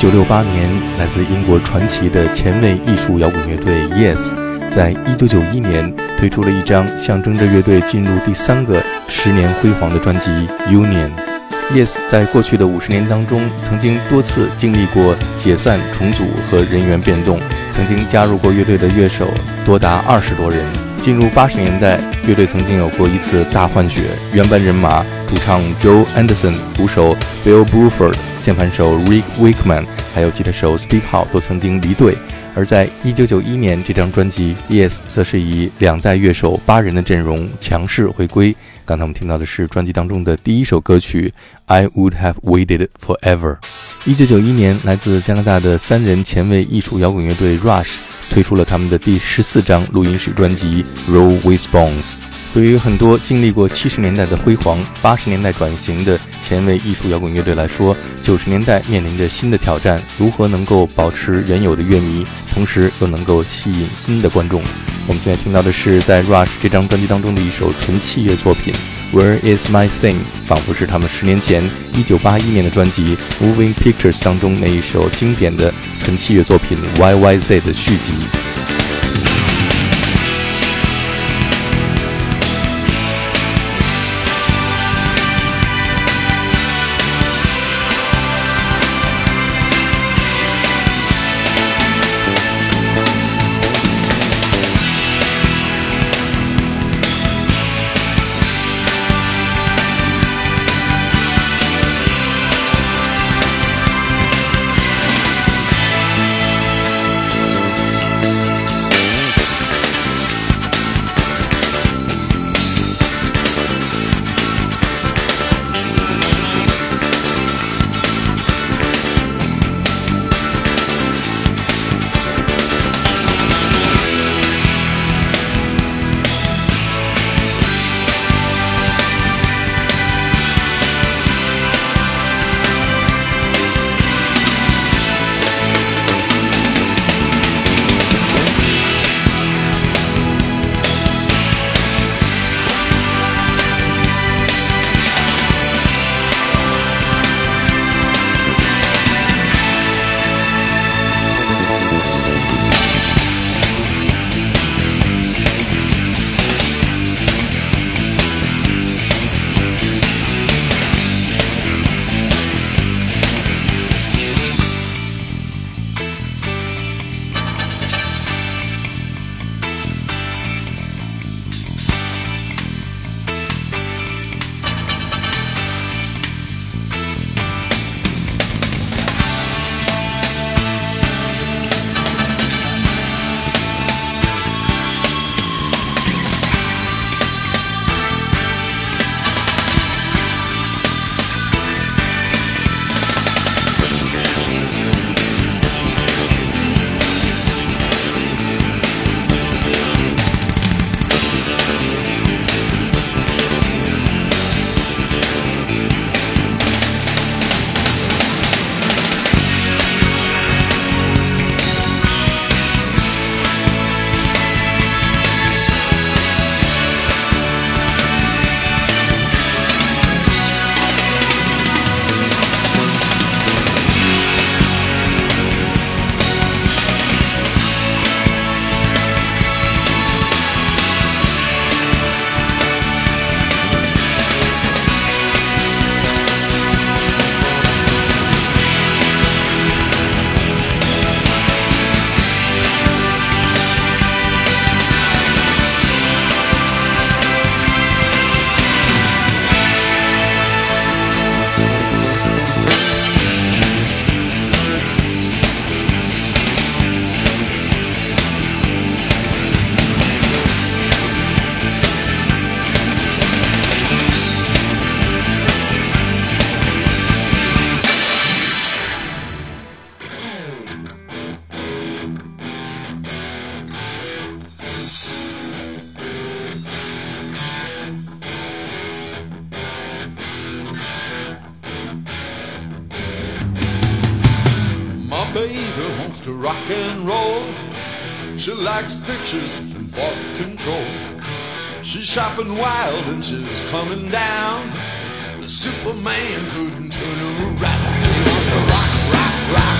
1968年，来自英国传奇的前卫艺术摇滚乐队 Yes，在1991年推出了一张象征着乐队进入第三个十年辉煌的专辑《Union》。Yes 在过去的五十年当中，曾经多次经历过解散、重组和人员变动，曾经加入过乐队的乐手多达二十多人。进入八十年代，乐队曾经有过一次大换血，原班人马，主唱 Joe Anderson，鼓手 Bill Bruford，键盘手 Rick Wakeman，还有吉他手 Steve Howe 都曾经离队。而在一九九一年，这张专辑 Yes 则是以两代乐手八人的阵容强势回归。刚才我们听到的是专辑当中的第一首歌曲《I Would Have Waited Forever》。一九九一年，来自加拿大的三人前卫艺术摇滚乐队 Rush 推出了他们的第十四张录音室专辑《Roll with Bones》。对于很多经历过七十年代的辉煌、八十年代转型的前卫艺术摇滚乐队来说，九十年代面临着新的挑战：如何能够保持原有的乐迷，同时又能够吸引新的观众？我们现在听到的是在 Rush 这张专辑当中的一首纯器乐作品《Where Is My Thing》，仿佛是他们十年前一九八一年的专辑《Moving Pictures》当中那一首经典的纯器乐作品《YYZ》的续集。rock.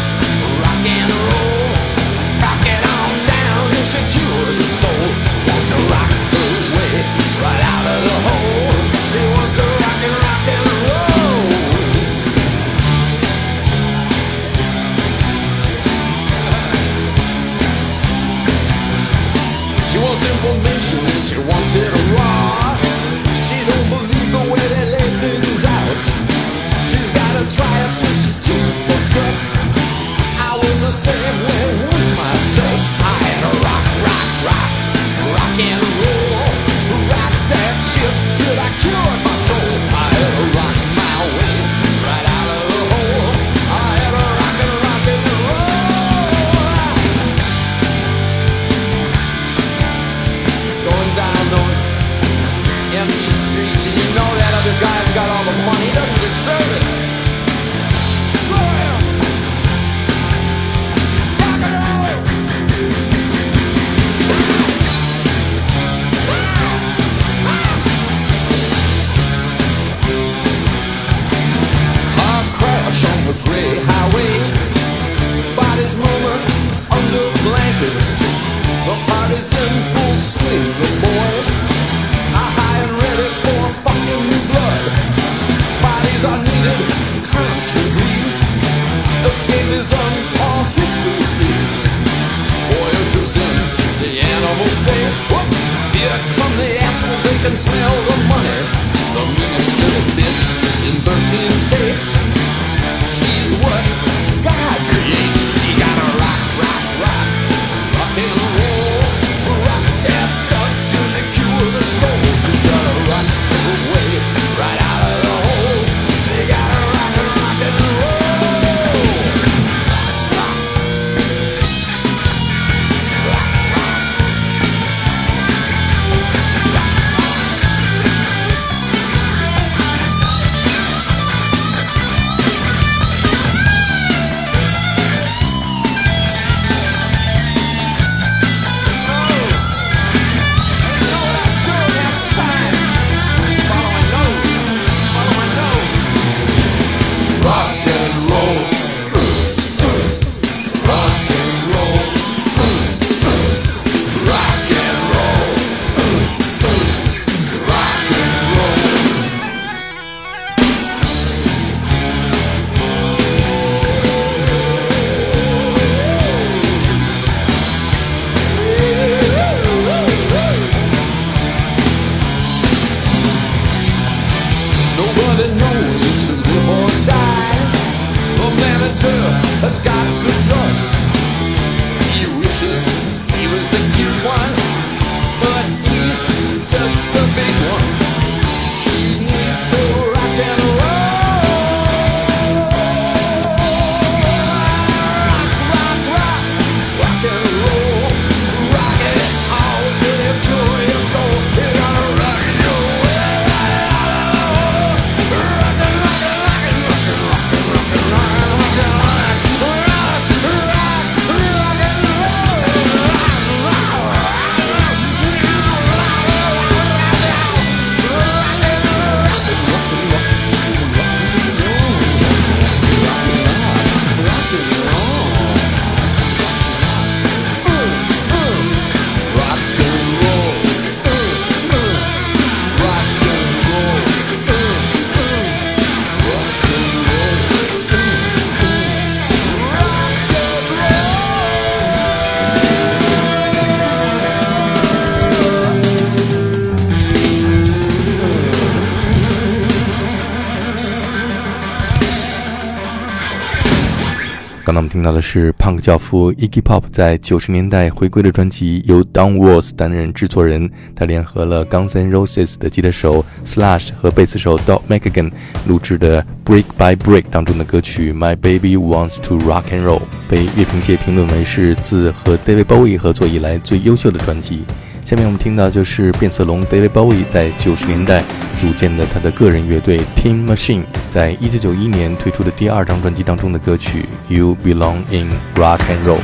到的是 Punk 教父 Iggy Pop 在九十年代回归的专辑，由 Don Walls 担任制作人，他联合了 Guns N' Roses 的吉他手 Slash 和贝斯手 Doc McKagan 录制的 Break by Break 当中的歌曲 My Baby Wants to Rock and Roll，被乐评界评论为是自和 David Bowie 合作以来最优秀的专辑。下面我们听到就是变色龙 David Bowie 在九十年代组建的他的个人乐队 Team Machine，在一九九一年推出的第二张专辑当中的歌曲 You Belong in Rock and Roll。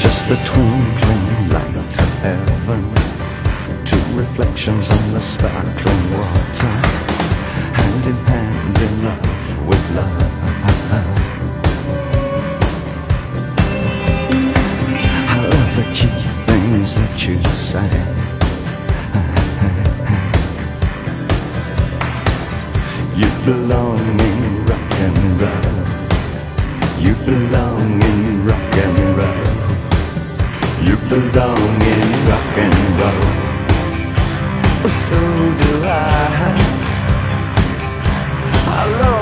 Just the twinkling light of heaven. Two reflections on the sparkling water. Hand in hand in love with love. However, cheap things that you say. You belong in rock and roll. You belong in rock and roll. You belong in rock and roll. So do I. Love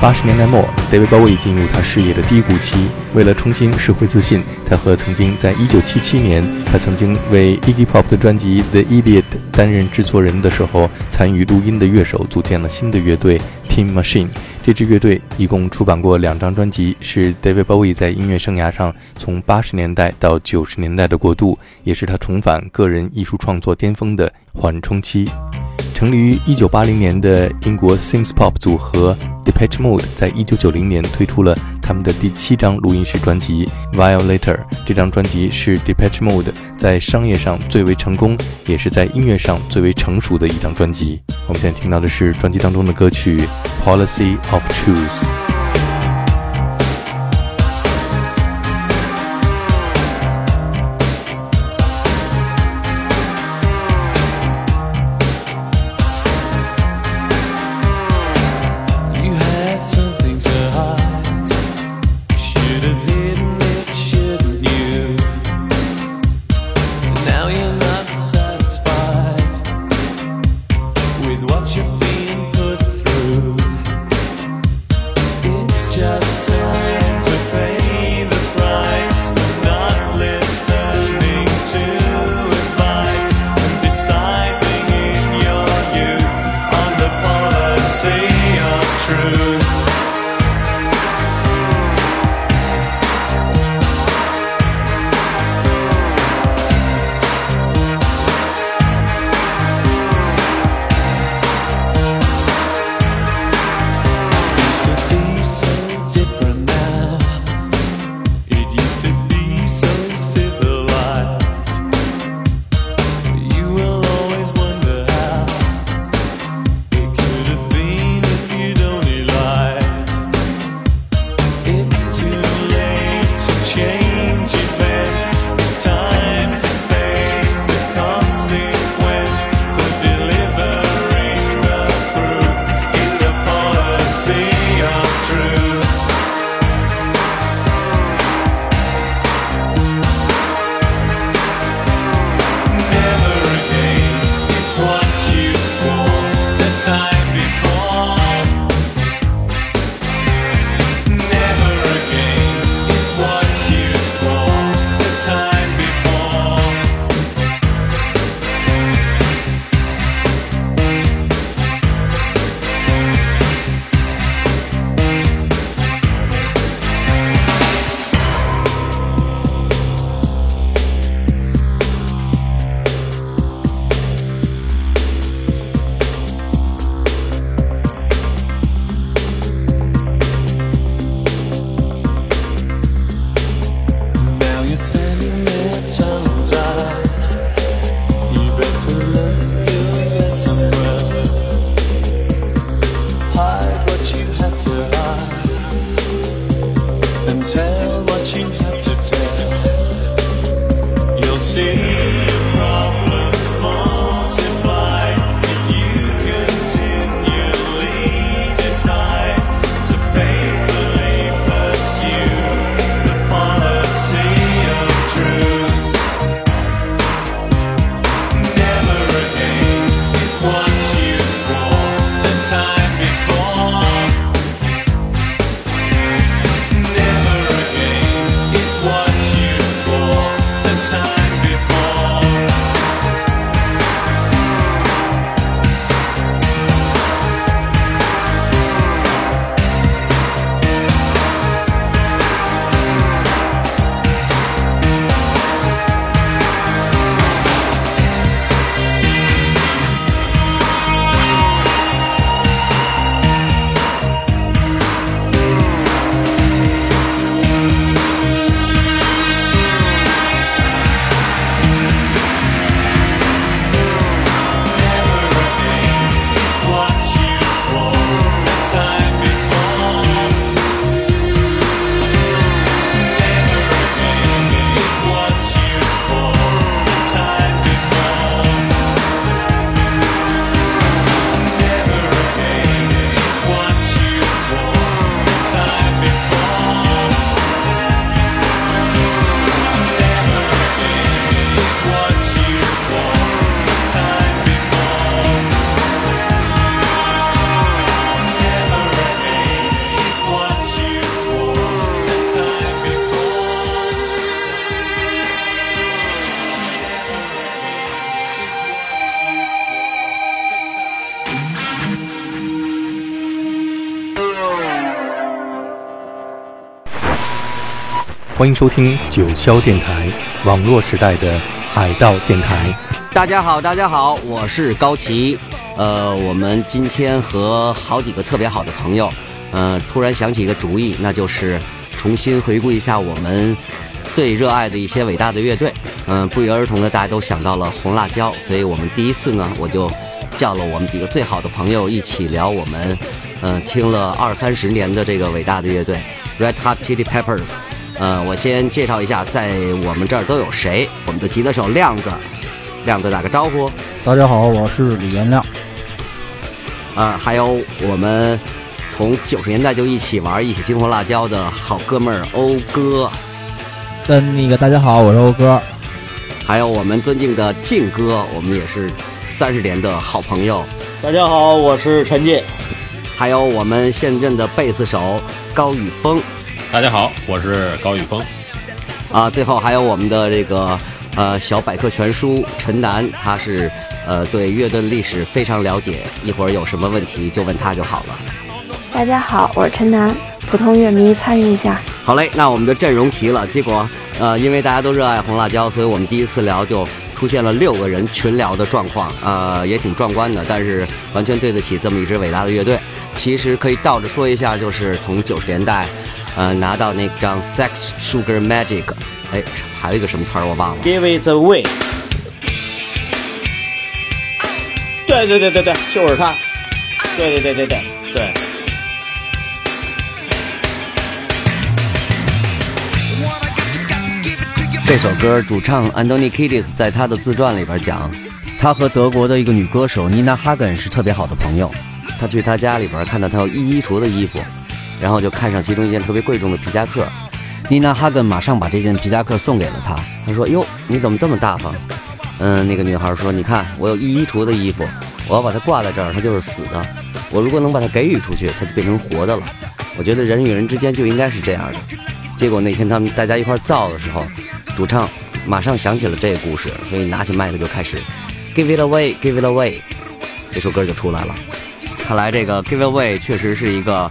八十年代末，David Bowie 进入他事业的低谷期。为了重新拾回自信，他和曾经在1977年他曾经为 Iggy Pop 的专辑《The Idiot》担任制作人的时候参与录音的乐手，组建了新的乐队 Team Machine。这支乐队一共出版过两张专辑，是 David Bowie 在音乐生涯上从80年代到90年代的过渡，也是他重返个人艺术创作巅峰的缓冲期。成立于一九八零年的英国 Synth Pop 组合 Depeche Mode 在一九九零年推出了他们的第七张录音室专辑《Violator》。这张专辑是 Depeche Mode 在商业上最为成功，也是在音乐上最为成熟的一张专辑。我们现在听到的是专辑当中的歌曲《Policy of Truth》。欢迎收听九霄电台，网络时代的海盗电台。大家好，大家好，我是高奇。呃，我们今天和好几个特别好的朋友，呃，突然想起一个主意，那就是重新回顾一下我们最热爱的一些伟大的乐队。嗯、不约而同的，大家都想到了红辣椒，所以我们第一次呢，我就叫了我们几个最好的朋友一起聊我们，嗯、听了二三十年的这个伟大的乐队 Red Hot Chili Peppers。呃，我先介绍一下，在我们这儿都有谁？我们的吉他手亮子，亮子打个招呼。大家好，我是李元亮。啊，还有我们从九十年代就一起玩、一起听红辣椒的好哥们儿欧哥，跟那个大家好，我是欧哥。还有我们尊敬的靖哥，我们也是三十年的好朋友。大家好，我是陈进。还有我们现任的贝斯手高宇峰大家好，我是高宇峰。啊，最后还有我们的这个呃小百科全书陈楠，他是呃对乐队历史非常了解，一会儿有什么问题就问他就好了。大家好，我是陈楠，普通乐迷参与一下。好嘞，那我们的阵容齐了。结果，呃，因为大家都热爱红辣椒，所以我们第一次聊就出现了六个人群聊的状况，呃，也挺壮观的。但是完全对得起这么一支伟大的乐队。其实可以倒着说一下，就是从九十年代，呃，拿到那张《Sex Sugar Magic》，哎，还有一个什么词儿我忘了。Give it away。对对对对对，就是他。对对对对对对。这首歌主唱 Anthony Kiedis 在他的自传里边讲，他和德国的一个女歌手妮娜哈根是特别好的朋友。他去他家里边看到他有一衣橱的衣服，然后就看上其中一件特别贵重的皮夹克。妮娜哈根马上把这件皮夹克送给了他。他说：“哟，你怎么这么大方？”嗯，那个女孩说：“你看，我有一衣橱的衣服，我要把它挂在这儿，它就是死的。我如果能把它给予出去，它就变成活的了。我觉得人与人之间就应该是这样的。”结果那天他们大家一块造的时候，主唱马上想起了这个故事，所以拿起麦克就开始 Give it away, Give it away，这首歌就出来了。看来这个 Give it away 确实是一个，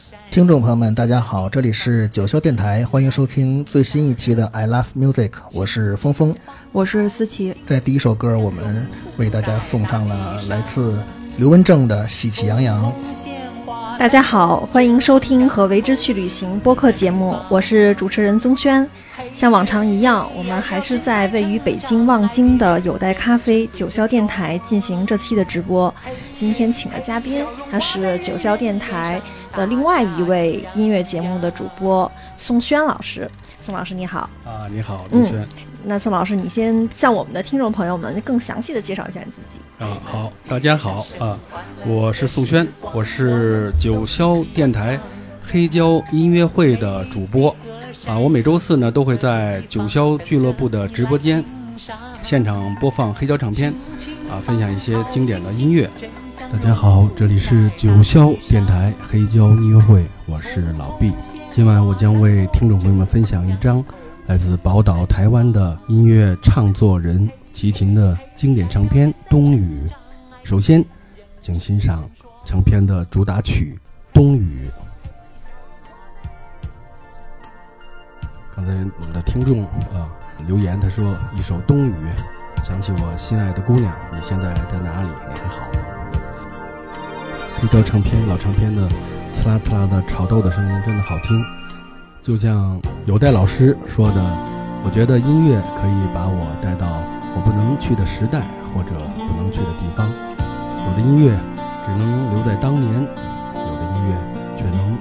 听众朋友们，大家好，这里是九霄电台，欢迎收听最新一期的 I Love Music，我是峰峰。我是思琪，在第一首歌，我们为大家送上了来自刘文正的《喜气洋洋》。大家好，欢迎收听和为之去旅行播客节目，我是主持人宗轩。像往常一样，我们还是在位于北京望京的有待咖啡九霄电台进行这期的直播。今天请的嘉宾，他是九霄电台的另外一位音乐节目的主播宋轩老师。宋老师你好，啊，你好，嗯林轩。那宋老师你先向我们的听众朋友们更详细的介绍一下你自己。啊，好，大家好啊，我是宋轩，我是九霄电台黑胶音乐会的主播啊。我每周四呢都会在九霄俱乐部的直播间现场播放黑胶唱片啊，分享一些经典的音乐。大家好，这里是九霄电台黑胶音乐会，我是老毕。今晚我将为听众朋友们分享一张来自宝岛台湾的音乐唱作人齐秦的经典唱片《冬雨》。首先，请欣赏唱片的主打曲《冬雨》。刚才我们的听众啊留言，他说一首《冬雨》，想起我心爱的姑娘，你现在在哪里？你还好吗？这张唱片老唱片的刺啦刺啦的炒豆的声音真的好听，就像有代老师说的，我觉得音乐可以把我带到我不能去的时代或者不能去的地方。有的音乐只能留在当年，有的音乐却能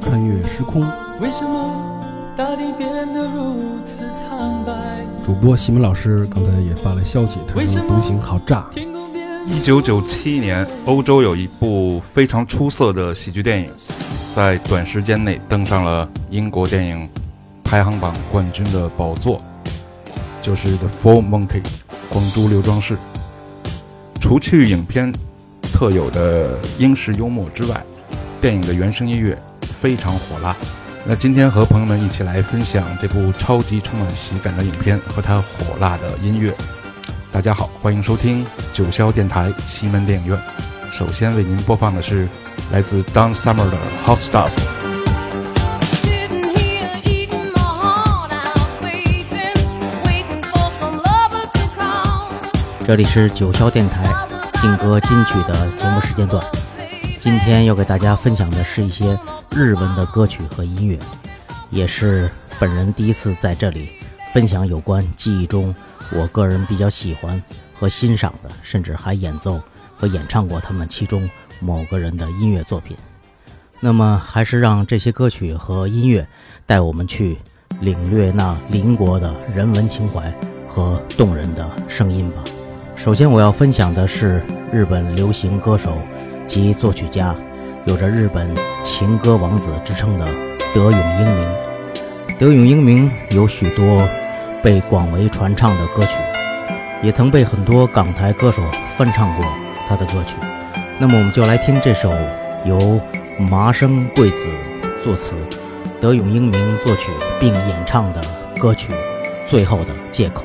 穿越时空。为什么大地变得如此苍白？主播西门老师刚才也发了消息，他说《独行》好炸。一九九七年，欧洲有一部非常出色的喜剧电影，在短时间内登上了英国电影排行榜冠军的宝座。就是 The Full Monty 光珠刘装饰。除去影片特有的英式幽默之外，电影的原声音乐非常火辣。那今天和朋友们一起来分享这部超级充满喜感的影片和它火辣的音乐。大家好，欢迎收听九霄电台西门电影院。首先为您播放的是来自 Don Summer 的 Hot Stuff。Sitting here eating my heart out, waiting, waiting for some lover to come. 这里是九霄电台劲歌金曲的节目时间段。今天要给大家分享的是一些日文的歌曲和音乐，也是本人第一次在这里分享有关记忆中我个人比较喜欢和欣赏的，甚至还演奏和演唱过他们其中某个人的音乐作品。那么，还是让这些歌曲和音乐带我们去领略那邻国的人文情怀和动人的声音吧。首先，我要分享的是日本流行歌手及作曲家，有着日本情歌王子之称的德永英明。德永英明有许多被广为传唱的歌曲，也曾被很多港台歌手翻唱过他的歌曲。那么，我们就来听这首由麻生贵子作词、德永英明作曲并演唱的歌曲《最后的借口》。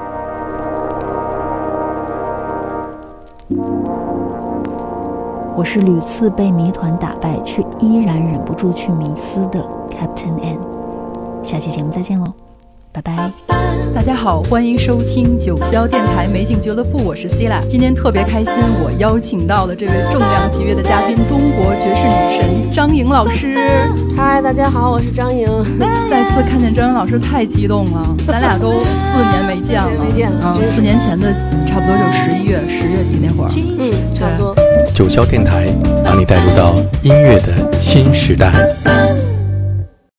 我是屡次被谜团打败，却依然忍不住去迷思的 Captain N。下期节目再见喽，拜拜。大家好，欢迎收听九霄电台美景俱乐部，我是 c i l a 今天特别开心，我邀请到了这位重量级别的嘉宾，中国爵士女神张颖老师。嗨，大家好，我是张颖。再次看见张颖老师太激动了，咱俩都四年没见了，没见啊，四年前的差不多就十一月、十月底那会儿，嗯，差不多。九霄电台把你带入到音乐的新时代。